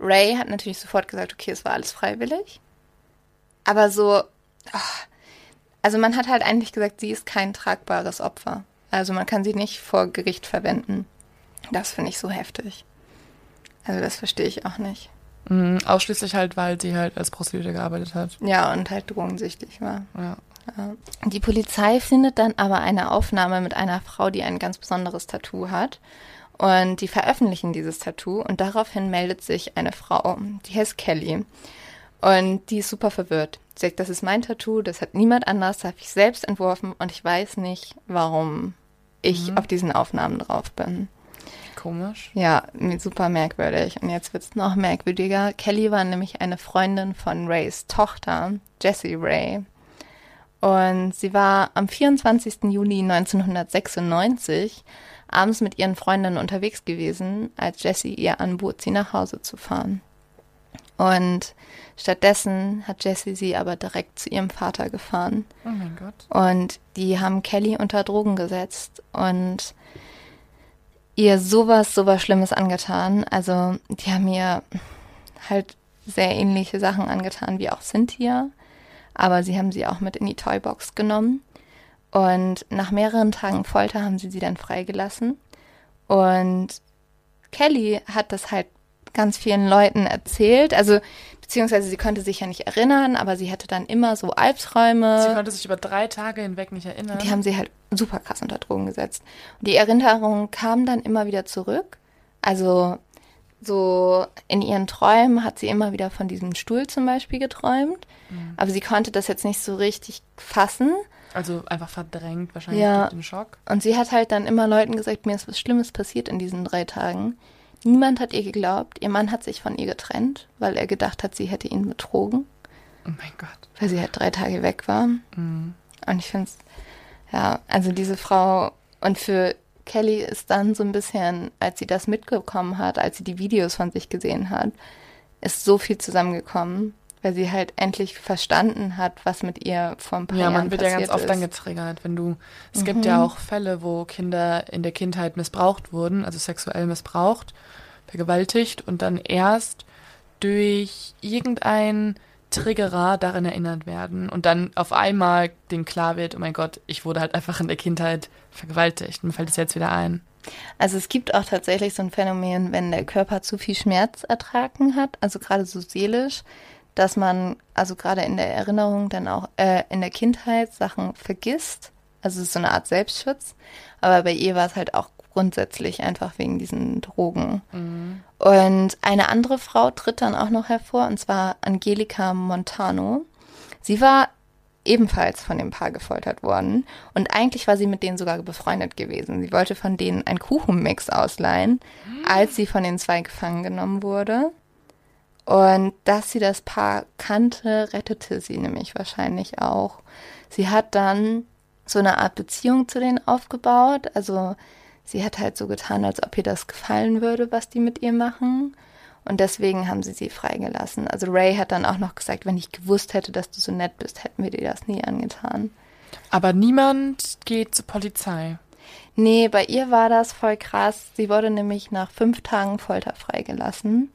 Ray hat natürlich sofort gesagt, okay, es war alles freiwillig. Aber so, oh, also man hat halt eigentlich gesagt, sie ist kein tragbares Opfer. Also man kann sie nicht vor Gericht verwenden. Das finde ich so heftig. Also das verstehe ich auch nicht. Mhm, ausschließlich halt, weil sie halt als Prostituierte gearbeitet hat. Ja, und halt drogensüchtig war. Ja. ja. Die Polizei findet dann aber eine Aufnahme mit einer Frau, die ein ganz besonderes Tattoo hat. Und die veröffentlichen dieses Tattoo und daraufhin meldet sich eine Frau, die heißt Kelly. Und die ist super verwirrt. Sie sagt, das ist mein Tattoo, das hat niemand anders, das habe ich selbst entworfen und ich weiß nicht, warum ich mhm. auf diesen Aufnahmen drauf bin. Komisch. Ja, super merkwürdig. Und jetzt wird es noch merkwürdiger. Kelly war nämlich eine Freundin von Rays Tochter, Jessie Ray. Und sie war am 24. Juli 1996 abends mit ihren Freundinnen unterwegs gewesen, als Jessie ihr anbot, sie nach Hause zu fahren. Und stattdessen hat Jessie sie aber direkt zu ihrem Vater gefahren. Oh mein Gott. Und die haben Kelly unter Drogen gesetzt und ihr sowas, sowas Schlimmes angetan. Also die haben ihr halt sehr ähnliche Sachen angetan wie auch Cynthia, aber sie haben sie auch mit in die Toybox genommen. Und nach mehreren Tagen Folter haben sie sie dann freigelassen. Und Kelly hat das halt ganz vielen Leuten erzählt. Also beziehungsweise sie konnte sich ja nicht erinnern, aber sie hatte dann immer so Albträume. Sie konnte sich über drei Tage hinweg nicht erinnern. Die haben sie halt super krass unter Drogen gesetzt. Und die Erinnerungen kamen dann immer wieder zurück. Also so in ihren Träumen hat sie immer wieder von diesem Stuhl zum Beispiel geträumt. Mhm. Aber sie konnte das jetzt nicht so richtig fassen. Also einfach verdrängt wahrscheinlich ja. durch den Schock. Und sie hat halt dann immer Leuten gesagt, mir ist was Schlimmes passiert in diesen drei Tagen. Niemand hat ihr geglaubt. Ihr Mann hat sich von ihr getrennt, weil er gedacht hat, sie hätte ihn betrogen. Oh mein Gott. Weil sie halt drei Tage weg war. Mhm. Und ich finde es, ja, also diese Frau und für Kelly ist dann so ein bisschen, als sie das mitbekommen hat, als sie die Videos von sich gesehen hat, ist so viel zusammengekommen, weil sie halt endlich verstanden hat, was mit ihr vor ein paar ja, Jahren passiert ist. Ja, man wird ja ganz oft dann getriggert, wenn du, es mhm. gibt ja auch Fälle, wo Kinder in der Kindheit missbraucht wurden, also sexuell missbraucht, vergewaltigt und dann erst durch irgendein Triggerer daran erinnert werden und dann auf einmal denen klar wird, oh mein Gott, ich wurde halt einfach in der Kindheit vergewaltigt. Mir fällt es jetzt wieder ein. Also es gibt auch tatsächlich so ein Phänomen, wenn der Körper zu viel Schmerz ertragen hat, also gerade so seelisch, dass man also gerade in der Erinnerung dann auch äh, in der Kindheit Sachen vergisst. Also es ist so eine Art Selbstschutz. Aber bei ihr war es halt auch grundsätzlich einfach wegen diesen Drogen. Mhm. Und eine andere Frau tritt dann auch noch hervor, und zwar Angelika Montano. Sie war ebenfalls von dem Paar gefoltert worden. Und eigentlich war sie mit denen sogar befreundet gewesen. Sie wollte von denen einen Kuchenmix ausleihen, als sie von den zwei gefangen genommen wurde. Und dass sie das Paar kannte, rettete sie nämlich wahrscheinlich auch. Sie hat dann so eine Art Beziehung zu denen aufgebaut. Also sie hat halt so getan, als ob ihr das gefallen würde, was die mit ihr machen. Und deswegen haben sie sie freigelassen. Also Ray hat dann auch noch gesagt, wenn ich gewusst hätte, dass du so nett bist, hätten wir dir das nie angetan. Aber niemand geht zur Polizei. Nee, bei ihr war das voll krass. Sie wurde nämlich nach fünf Tagen Folter freigelassen.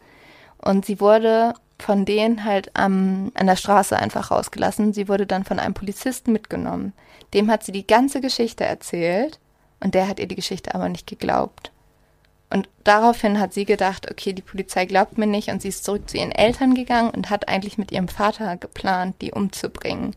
Und sie wurde von denen halt am, an der Straße einfach rausgelassen. Sie wurde dann von einem Polizisten mitgenommen. Dem hat sie die ganze Geschichte erzählt und der hat ihr die Geschichte aber nicht geglaubt. Und daraufhin hat sie gedacht, okay, die Polizei glaubt mir nicht und sie ist zurück zu ihren Eltern gegangen und hat eigentlich mit ihrem Vater geplant, die umzubringen. Und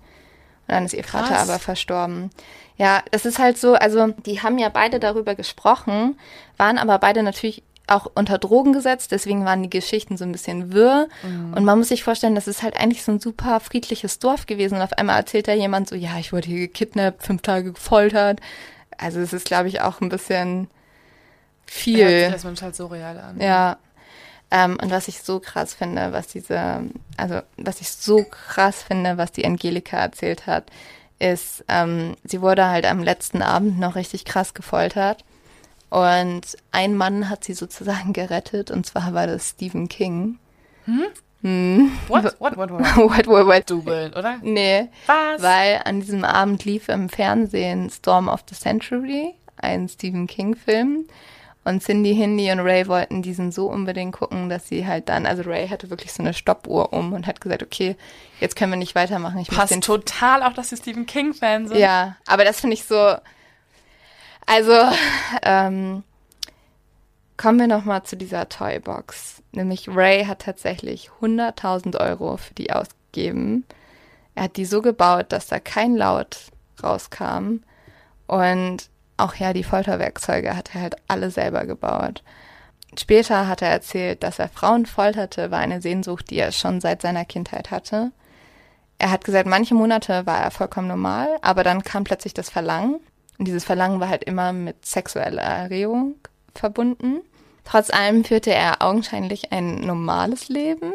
dann ist ihr Krass. Vater aber verstorben. Ja, es ist halt so, also die haben ja beide darüber gesprochen, waren aber beide natürlich auch unter Drogen gesetzt, deswegen waren die Geschichten so ein bisschen wirr. Mhm. Und man muss sich vorstellen, das ist halt eigentlich so ein super friedliches Dorf gewesen. Und auf einmal erzählt da jemand so, ja, ich wurde hier gekidnappt, fünf Tage gefoltert. Also es ist, glaube ich, auch ein bisschen viel. Ja, das man halt so real an. Ja. Ähm, und was ich so krass finde, was diese, also was ich so krass finde, was die Angelika erzählt hat, ist, ähm, sie wurde halt am letzten Abend noch richtig krass gefoltert. Und ein Mann hat sie sozusagen gerettet, und zwar war das Stephen King. Hm? Hm. What? What? What? What? what, what, what? Dubeln, oder? Nee. Was? Weil an diesem Abend lief im Fernsehen Storm of the Century, ein Stephen King-Film. Und Cindy, Hindi und Ray wollten diesen so unbedingt gucken, dass sie halt dann, also Ray hatte wirklich so eine Stoppuhr um und hat gesagt, okay, jetzt können wir nicht weitermachen. Ich Passt total auch, dass sie Stephen King-Fan sind. Ja, aber das finde ich so, also, ähm, kommen wir nochmal zu dieser Toybox. Nämlich Ray hat tatsächlich 100.000 Euro für die ausgegeben. Er hat die so gebaut, dass da kein Laut rauskam. Und auch ja, die Folterwerkzeuge hat er halt alle selber gebaut. Später hat er erzählt, dass er Frauen folterte, war eine Sehnsucht, die er schon seit seiner Kindheit hatte. Er hat gesagt, manche Monate war er vollkommen normal, aber dann kam plötzlich das Verlangen. Und dieses Verlangen war halt immer mit sexueller Erregung verbunden. Trotz allem führte er augenscheinlich ein normales Leben.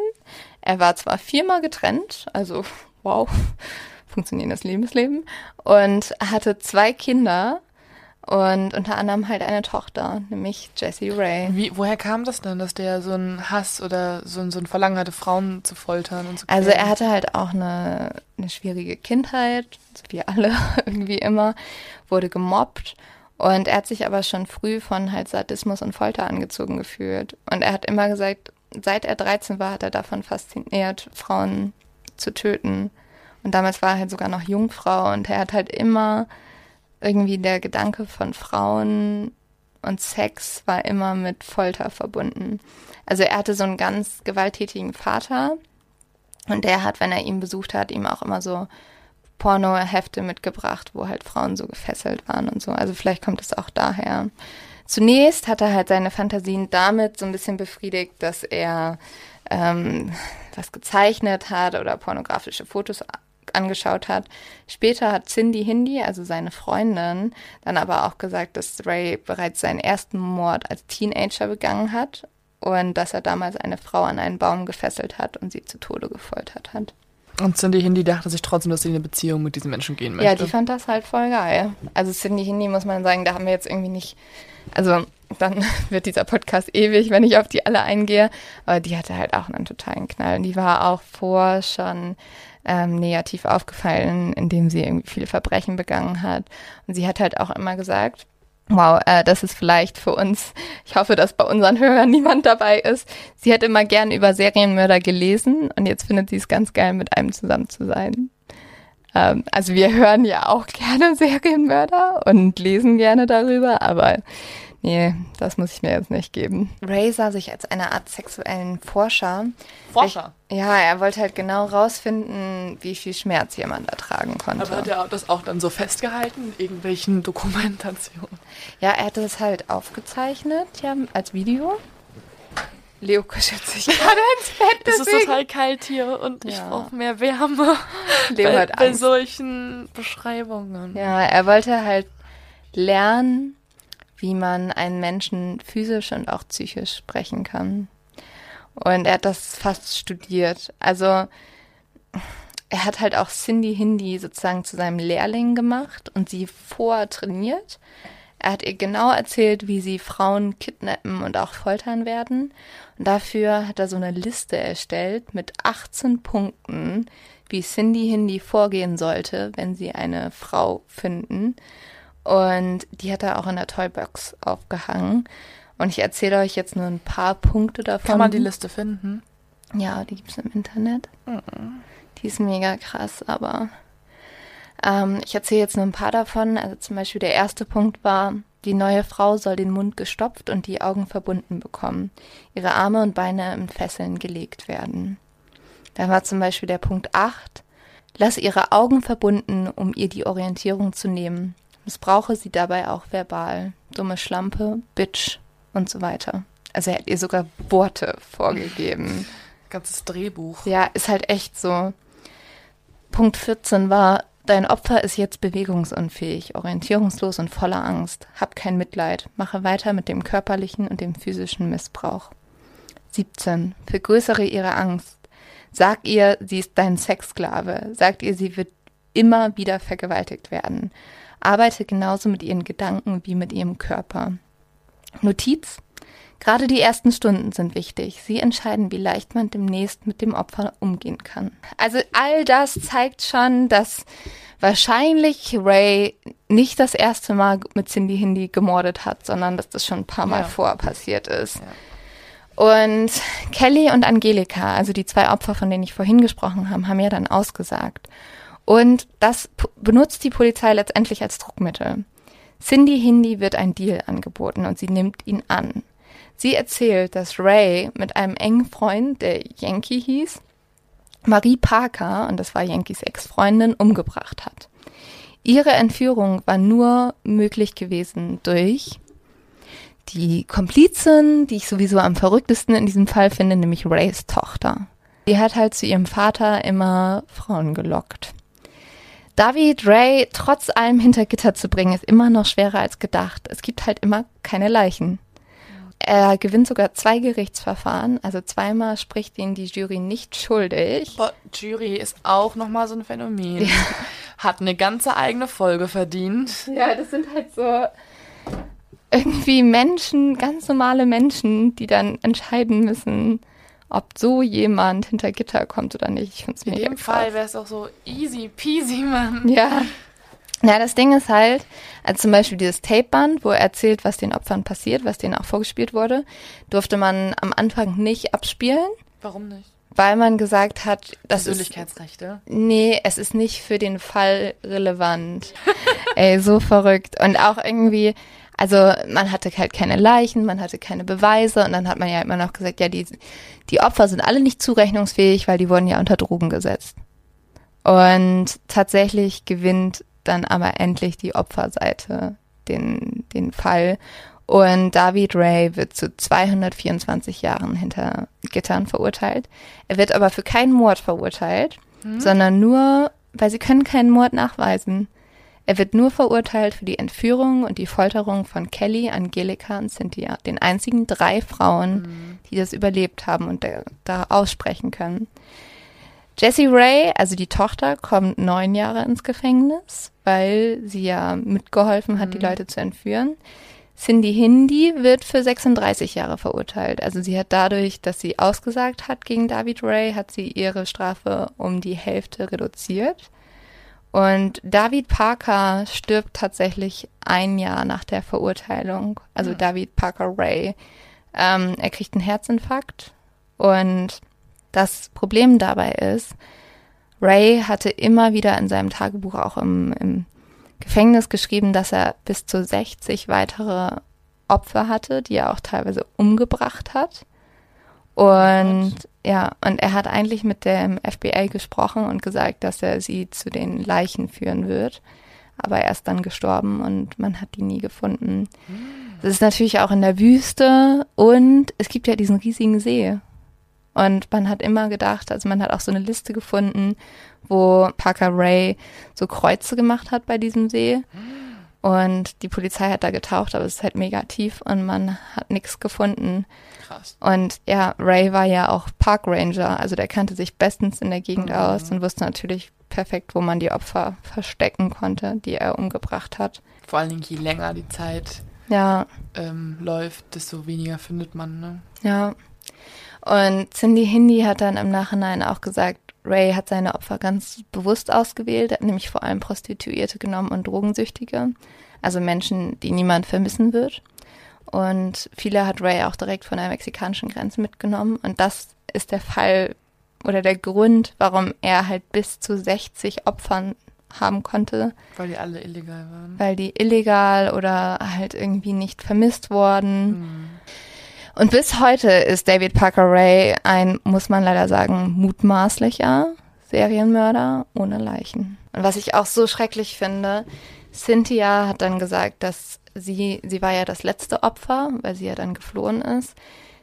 Er war zwar viermal getrennt, also wow, funktionierendes Lebensleben, und hatte zwei Kinder und unter anderem halt eine Tochter, nämlich Jessie Ray. Wie, woher kam das denn, dass der so einen Hass oder so, so ein Verlangen hatte, Frauen zu foltern und quälen? Also er hatte halt auch eine, eine schwierige Kindheit, so wie alle irgendwie immer, wurde gemobbt und er hat sich aber schon früh von halt Sadismus und Folter angezogen gefühlt. Und er hat immer gesagt, seit er 13 war, hat er davon fasziniert, Frauen zu töten. Und damals war er halt sogar noch Jungfrau und er hat halt immer irgendwie der Gedanke von Frauen und Sex war immer mit Folter verbunden. Also er hatte so einen ganz gewalttätigen Vater und der hat, wenn er ihn besucht hat, ihm auch immer so Pornohefte mitgebracht, wo halt Frauen so gefesselt waren und so. Also vielleicht kommt es auch daher. Zunächst hat er halt seine Fantasien damit so ein bisschen befriedigt, dass er ähm, was gezeichnet hat oder pornografische Fotos angeschaut hat. Später hat Cindy Hindi, also seine Freundin, dann aber auch gesagt, dass Ray bereits seinen ersten Mord als Teenager begangen hat und dass er damals eine Frau an einen Baum gefesselt hat und sie zu Tode gefoltert hat. Und Cindy Hindi dachte sich trotzdem, dass sie in eine Beziehung mit diesen Menschen gehen möchte. Ja, die fand das halt voll geil. Also Cindy Hindi muss man sagen, da haben wir jetzt irgendwie nicht, also dann wird dieser Podcast ewig, wenn ich auf die alle eingehe. Aber die hatte halt auch einen totalen Knall. Und die war auch vor schon ähm, negativ aufgefallen, indem sie irgendwie viele Verbrechen begangen hat. Und sie hat halt auch immer gesagt, Wow, äh, das ist vielleicht für uns, ich hoffe, dass bei unseren Hörern niemand dabei ist. Sie hat immer gern über Serienmörder gelesen und jetzt findet sie es ganz geil, mit einem zusammen zu sein. Ähm, also wir hören ja auch gerne Serienmörder und lesen gerne darüber, aber Nee, das muss ich mir jetzt nicht geben. Ray sah sich als eine Art sexuellen Forscher. Forscher? Ich, ja, er wollte halt genau rausfinden, wie viel Schmerz jemand ertragen konnte. Aber hat er das auch dann so festgehalten in irgendwelchen Dokumentationen? Ja, er hatte es halt aufgezeichnet, ja, als Video. Leo kuschelt sich gerade ins Bett. Es ist total kalt hier und ja. ich brauche mehr Wärme. Leo bei, hat Angst. bei solchen Beschreibungen. Ja, er wollte halt lernen, wie man einen Menschen physisch und auch psychisch sprechen kann. Und er hat das fast studiert. Also er hat halt auch Cindy Hindi sozusagen zu seinem Lehrling gemacht und sie vortrainiert. Er hat ihr genau erzählt, wie sie Frauen kidnappen und auch foltern werden. Und dafür hat er so eine Liste erstellt mit 18 Punkten, wie Cindy Hindi vorgehen sollte, wenn sie eine Frau finden. Und die hat er auch in der Toybox aufgehangen. Und ich erzähle euch jetzt nur ein paar Punkte davon. Kann man die Liste finden? Ja, die gibt es im Internet. Mhm. Die ist mega krass, aber ähm, ich erzähle jetzt nur ein paar davon. Also zum Beispiel der erste Punkt war, die neue Frau soll den Mund gestopft und die Augen verbunden bekommen. Ihre Arme und Beine in Fesseln gelegt werden. Dann war zum Beispiel der Punkt 8. Lass ihre Augen verbunden, um ihr die Orientierung zu nehmen missbrauche sie dabei auch verbal. Dumme Schlampe, Bitch und so weiter. Also er hat ihr sogar Worte vorgegeben. Ganzes Drehbuch. Ja, ist halt echt so. Punkt 14 war, dein Opfer ist jetzt bewegungsunfähig, orientierungslos und voller Angst. Hab kein Mitleid. Mache weiter mit dem körperlichen und dem physischen Missbrauch. 17. Vergrößere ihre Angst. Sag ihr, sie ist dein Sexsklave. Sag ihr, sie wird immer wieder vergewaltigt werden arbeite genauso mit ihren Gedanken wie mit ihrem Körper. Notiz. Gerade die ersten Stunden sind wichtig. Sie entscheiden, wie leicht man demnächst mit dem Opfer umgehen kann. Also all das zeigt schon, dass wahrscheinlich Ray nicht das erste Mal mit Cindy Hindi gemordet hat, sondern dass das schon ein paar Mal ja. vor passiert ist. Ja. Und Kelly und Angelika, also die zwei Opfer, von denen ich vorhin gesprochen habe, haben ja dann ausgesagt. Und das benutzt die Polizei letztendlich als Druckmittel. Cindy Hindi wird ein Deal angeboten und sie nimmt ihn an. Sie erzählt, dass Ray mit einem engen Freund, der Yankee hieß, Marie Parker, und das war Yankees Ex-Freundin, umgebracht hat. Ihre Entführung war nur möglich gewesen durch die Komplizin, die ich sowieso am verrücktesten in diesem Fall finde, nämlich Rays Tochter. Die hat halt zu ihrem Vater immer Frauen gelockt. David Ray trotz allem hinter Gitter zu bringen, ist immer noch schwerer als gedacht. Es gibt halt immer keine Leichen. Er gewinnt sogar zwei Gerichtsverfahren, also zweimal spricht ihn die Jury nicht schuldig. Boah, Jury ist auch nochmal so ein Phänomen. Ja. Hat eine ganze eigene Folge verdient. Ja, das sind halt so irgendwie Menschen, ganz normale Menschen, die dann entscheiden müssen, ob so jemand hinter Gitter kommt oder nicht. Ich find's In dem krass. Fall wäre es auch so easy peasy, Mann. Ja. Ja, das Ding ist halt, also zum Beispiel dieses Tapeband, wo er erzählt, was den Opfern passiert, was denen auch vorgespielt wurde, durfte man am Anfang nicht abspielen. Warum nicht? Weil man gesagt hat, das Persönlichkeitsrechte? Ist, nee, es ist nicht für den Fall relevant. Ey, so verrückt. Und auch irgendwie, also man hatte halt keine Leichen, man hatte keine Beweise und dann hat man ja immer noch gesagt, ja, die, die Opfer sind alle nicht zurechnungsfähig, weil die wurden ja unter Drogen gesetzt. Und tatsächlich gewinnt dann aber endlich die Opferseite den, den Fall. Und David Ray wird zu 224 Jahren hinter Gittern verurteilt. Er wird aber für keinen Mord verurteilt, hm? sondern nur, weil sie können keinen Mord nachweisen. Er wird nur verurteilt für die Entführung und die Folterung von Kelly, Angelika und Cynthia, den einzigen drei Frauen, mhm. die das überlebt haben und da, aussprechen können. Jessie Ray, also die Tochter, kommt neun Jahre ins Gefängnis, weil sie ja mitgeholfen hat, mhm. die Leute zu entführen. Cindy Hindi wird für 36 Jahre verurteilt. Also sie hat dadurch, dass sie ausgesagt hat gegen David Ray, hat sie ihre Strafe um die Hälfte reduziert. Und David Parker stirbt tatsächlich ein Jahr nach der Verurteilung. Also ja. David Parker Ray. Ähm, er kriegt einen Herzinfarkt. Und das Problem dabei ist, Ray hatte immer wieder in seinem Tagebuch auch im, im Gefängnis geschrieben, dass er bis zu 60 weitere Opfer hatte, die er auch teilweise umgebracht hat. Und ja, und er hat eigentlich mit dem FBI gesprochen und gesagt, dass er sie zu den Leichen führen wird. Aber er ist dann gestorben und man hat die nie gefunden. Das ist natürlich auch in der Wüste und es gibt ja diesen riesigen See. Und man hat immer gedacht, also man hat auch so eine Liste gefunden, wo Parker Ray so Kreuze gemacht hat bei diesem See. Und die Polizei hat da getaucht, aber es ist halt mega tief und man hat nichts gefunden. Krass. Und ja, Ray war ja auch Park Ranger, also der kannte sich bestens in der Gegend mhm. aus und wusste natürlich perfekt, wo man die Opfer verstecken konnte, die er umgebracht hat. Vor allen Dingen, je länger die Zeit ja. ähm, läuft, desto weniger findet man. Ne? Ja. Und Cindy Hindi hat dann im Nachhinein auch gesagt, Ray hat seine Opfer ganz bewusst ausgewählt, hat nämlich vor allem Prostituierte genommen und Drogensüchtige, also Menschen, die niemand vermissen wird. Und viele hat Ray auch direkt von der mexikanischen Grenze mitgenommen. Und das ist der Fall oder der Grund, warum er halt bis zu 60 Opfern haben konnte. Weil die alle illegal waren. Weil die illegal oder halt irgendwie nicht vermisst wurden. Mhm. Und bis heute ist David Parker Ray ein, muss man leider sagen, mutmaßlicher Serienmörder ohne Leichen. Und was ich auch so schrecklich finde, Cynthia hat dann gesagt, dass sie, sie war ja das letzte Opfer, weil sie ja dann geflohen ist,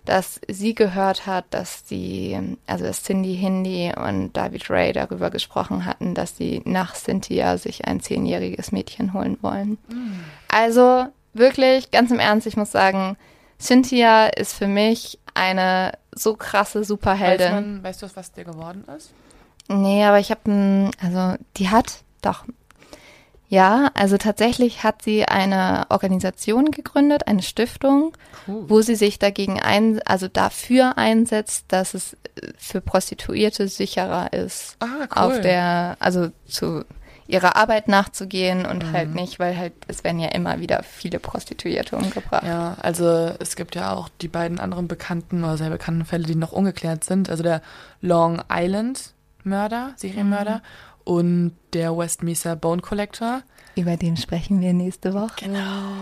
dass sie gehört hat, dass die, also dass Cindy Hindi und David Ray darüber gesprochen hatten, dass sie nach Cynthia sich ein zehnjähriges Mädchen holen wollen. Mhm. Also wirklich, ganz im Ernst, ich muss sagen, Cynthia ist für mich eine so krasse Superheldin. Weiß man, weißt du, was der geworden ist? Nee, aber ich habe, also die hat doch ja, also tatsächlich hat sie eine Organisation gegründet, eine Stiftung, cool. wo sie sich dagegen ein, also dafür einsetzt, dass es äh, für Prostituierte sicherer ist, ah, cool. auf der, also zu ihrer Arbeit nachzugehen und mhm. halt nicht, weil halt es werden ja immer wieder viele Prostituierte umgebracht. Ja, also es gibt ja auch die beiden anderen bekannten oder sehr bekannten Fälle, die noch ungeklärt sind. Also der Long Island Mörder, Serienmörder mhm und der West Mesa Bone Collector. Über den sprechen wir nächste Woche. Genau.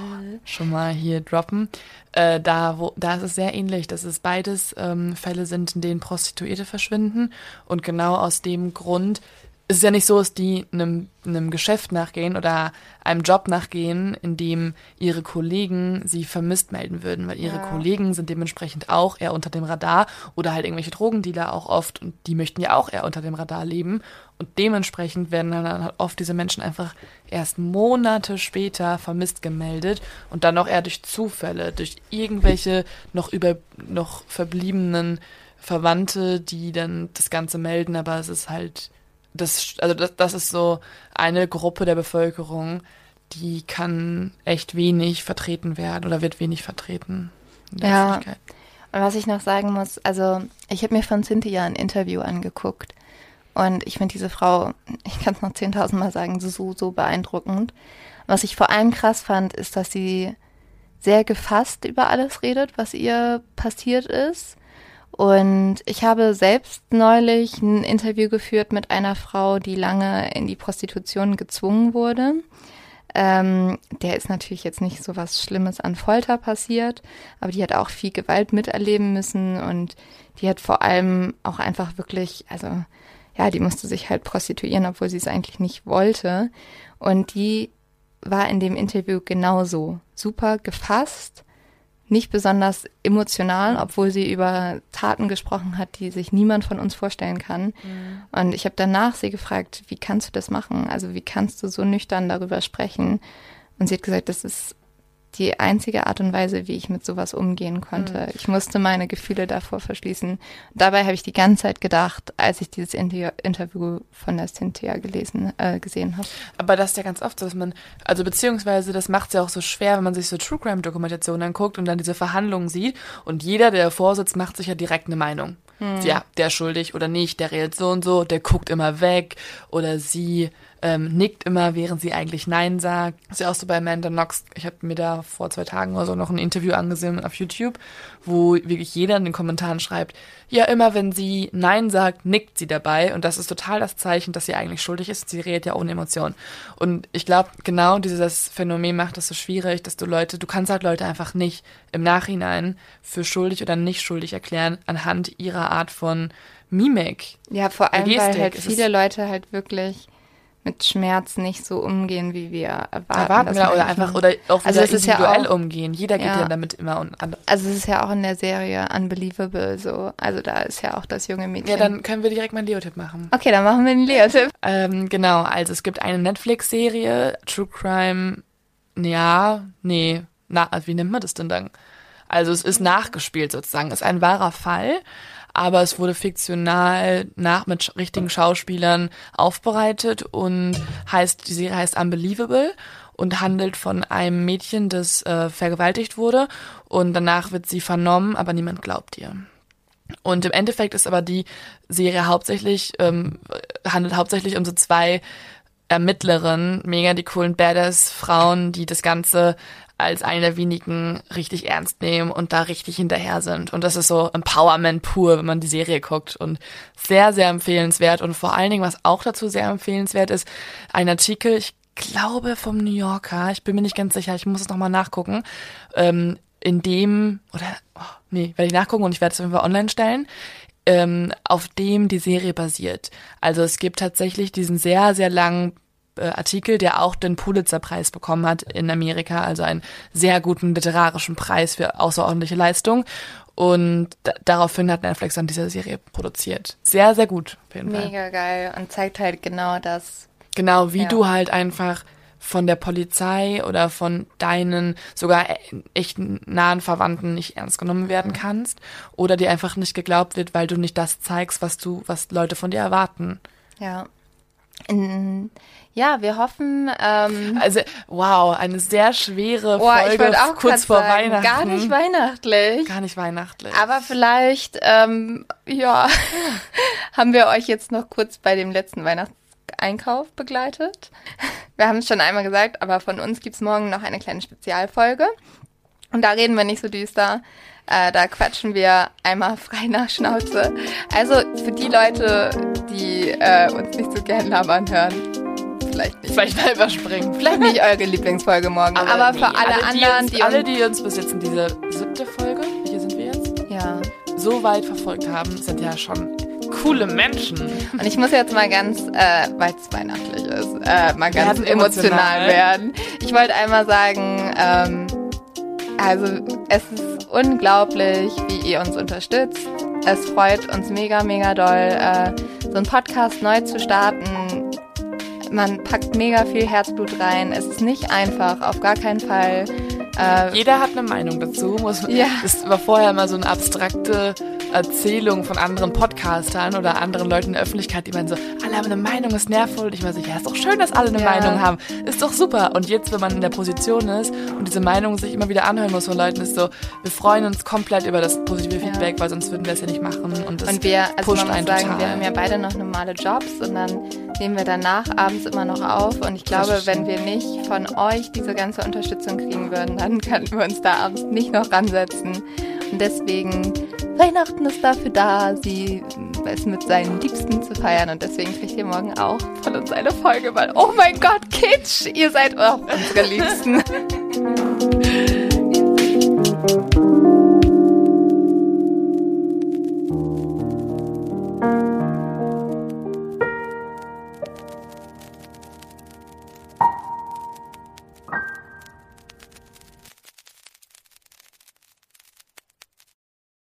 Schon mal hier droppen. Äh, da, wo, da ist es sehr ähnlich, dass es beides ähm, Fälle sind, in denen Prostituierte verschwinden. Und genau aus dem Grund es ist ja nicht so, dass die einem, einem Geschäft nachgehen oder einem Job nachgehen, in dem ihre Kollegen sie vermisst melden würden, weil ihre ja. Kollegen sind dementsprechend auch eher unter dem Radar oder halt irgendwelche Drogendealer auch oft und die möchten ja auch eher unter dem Radar leben und dementsprechend werden dann halt oft diese Menschen einfach erst Monate später vermisst gemeldet und dann auch eher durch Zufälle, durch irgendwelche noch über noch verbliebenen Verwandte, die dann das Ganze melden, aber es ist halt das, also das, das ist so eine Gruppe der Bevölkerung, die kann echt wenig vertreten werden oder wird wenig vertreten. ja. Und was ich noch sagen muss, also ich habe mir von Cynthia ein Interview angeguckt und ich finde diese Frau, ich kann es noch 10.000 Mal sagen, so, so beeindruckend. Was ich vor allem krass fand, ist, dass sie sehr gefasst über alles redet, was ihr passiert ist und ich habe selbst neulich ein Interview geführt mit einer Frau, die lange in die Prostitution gezwungen wurde. Ähm, der ist natürlich jetzt nicht so was Schlimmes an Folter passiert, aber die hat auch viel Gewalt miterleben müssen und die hat vor allem auch einfach wirklich, also ja, die musste sich halt prostituieren, obwohl sie es eigentlich nicht wollte. Und die war in dem Interview genauso super gefasst nicht besonders emotional, obwohl sie über Taten gesprochen hat, die sich niemand von uns vorstellen kann. Mhm. Und ich habe danach sie gefragt, wie kannst du das machen? Also wie kannst du so nüchtern darüber sprechen? Und sie hat gesagt, das ist die einzige Art und Weise, wie ich mit sowas umgehen konnte. Mhm. Ich musste meine Gefühle davor verschließen. Dabei habe ich die ganze Zeit gedacht, als ich dieses Inter Interview von der Cynthia gelesen, äh, gesehen habe. Aber das ist ja ganz oft so, dass man, also beziehungsweise das macht es ja auch so schwer, wenn man sich so True Crime Dokumentationen anguckt und dann diese Verhandlungen sieht und jeder, der davor sitzt, macht sich ja direkt eine Meinung. Hm. Ja, der schuldig oder nicht, der redet so und so, der guckt immer weg oder sie ähm, nickt immer, während sie eigentlich Nein sagt. Das ist ja auch so bei Amanda Knox. Ich habe mir da vor zwei Tagen oder so noch ein Interview angesehen auf YouTube, wo wirklich jeder in den Kommentaren schreibt, ja, immer wenn sie Nein sagt, nickt sie dabei. Und das ist total das Zeichen, dass sie eigentlich schuldig ist. Sie redet ja ohne Emotionen. Und ich glaube, genau dieses Phänomen macht es so schwierig, dass du Leute, du kannst halt Leute einfach nicht im Nachhinein für schuldig oder nicht schuldig erklären anhand ihrer Art von Mimik. Ja, vor allem, weil halt viele Leute halt wirklich mit Schmerz nicht so umgehen, wie wir erwarten. Erwarten, ja, oder einfach, oder auch also es individuell ja auch, umgehen. Jeder geht ja. ja damit immer und an. Also es ist ja auch in der Serie Unbelievable so. Also da ist ja auch das junge Mädchen. Ja, dann können wir direkt mal einen Leo-Tipp machen. Okay, dann machen wir einen Leo-Tipp. ähm, genau, also es gibt eine Netflix-Serie, True Crime, ja, nee, na, also wie nennt man das denn dann? Also es ist nachgespielt sozusagen, ist ein wahrer Fall aber es wurde fiktional nach mit richtigen Schauspielern aufbereitet und heißt, die Serie heißt Unbelievable und handelt von einem Mädchen, das äh, vergewaltigt wurde und danach wird sie vernommen, aber niemand glaubt ihr. Und im Endeffekt ist aber die Serie hauptsächlich, ähm, handelt hauptsächlich um so zwei Ermittlerinnen, mega die coolen Badass-Frauen, die das Ganze als eine der wenigen richtig ernst nehmen und da richtig hinterher sind. Und das ist so Empowerment pur, wenn man die Serie guckt. Und sehr, sehr empfehlenswert. Und vor allen Dingen, was auch dazu sehr empfehlenswert ist, ein Artikel, ich glaube vom New Yorker, ich bin mir nicht ganz sicher, ich muss es nochmal nachgucken, ähm, in dem, oder, oh, nee, werde ich nachgucken und ich werde es auf jeden Fall online stellen, ähm, auf dem die Serie basiert. Also es gibt tatsächlich diesen sehr, sehr langen äh, Artikel, der auch den Pulitzer-Preis bekommen hat in Amerika, also einen sehr guten literarischen Preis für außerordentliche Leistung. Und daraufhin hat Netflix dann diese Serie produziert. Sehr, sehr gut. Auf jeden Mega Fall. geil und zeigt halt genau das. Genau, wie ja. du halt einfach von der Polizei oder von deinen sogar echt nahen Verwandten nicht ernst genommen werden mhm. kannst oder dir einfach nicht geglaubt wird, weil du nicht das zeigst, was du, was Leute von dir erwarten. Ja. Ja, wir hoffen. Ähm, also, wow, eine sehr schwere oh, Folge ich auch kurz vor sagen, Weihnachten. Gar nicht weihnachtlich. Gar nicht weihnachtlich. Aber vielleicht, ähm, ja, haben wir euch jetzt noch kurz bei dem letzten Weihnachtseinkauf begleitet. Wir haben es schon einmal gesagt, aber von uns gibt's morgen noch eine kleine Spezialfolge. Und da reden wir nicht so düster. Äh, da quatschen wir einmal frei nach Schnauze. Also für die Leute, die äh, uns nicht so gern labern hören, vielleicht nicht. Vielleicht mal überspringen. Vielleicht nicht eure Lieblingsfolge morgen. Aber, aber für alle, alle anderen, die, uns, die alle, die uns bis jetzt in diese siebte Folge, hier sind wir jetzt, ja. so weit verfolgt haben, sind ja schon coole Menschen. Und ich muss jetzt mal ganz, äh, weil es weihnachtlich ist, äh, mal ganz emotional, emotional werden. Ich wollte einmal sagen, ähm, also es ist unglaublich, wie ihr uns unterstützt. Es freut uns mega, mega doll, äh, so einen Podcast neu zu starten. Man packt mega viel Herzblut rein. Es ist nicht einfach, auf gar keinen Fall. Äh, Jeder hat eine Meinung dazu. Muss, ja. Das war vorher immer so eine abstrakte Erzählungen von anderen Podcastern oder anderen Leuten in der Öffentlichkeit, die meinen so, alle haben eine Meinung, ist nervvoll. Und ich meine so, ja, ist doch schön, dass alle eine ja. Meinung haben. Ist doch super. Und jetzt, wenn man in der Position ist und diese Meinung sich immer wieder anhören muss von Leuten, ist so, wir freuen uns komplett über das positive Feedback, ja. weil sonst würden wir es ja nicht machen. Und, das und wir, also pusht man muss sagen, total. wir haben ja beide noch normale Jobs und dann nehmen wir danach abends immer noch auf. Und ich glaube, wenn wir nicht von euch diese ganze Unterstützung kriegen würden, dann könnten wir uns da abends nicht noch ransetzen. Und deswegen, Weihnachten ist dafür da, sie es mit seinen Liebsten zu feiern. Und deswegen kriegt ihr morgen auch von uns eine Folge, weil, oh mein Gott, Kitsch, ihr seid auch unsere Liebsten.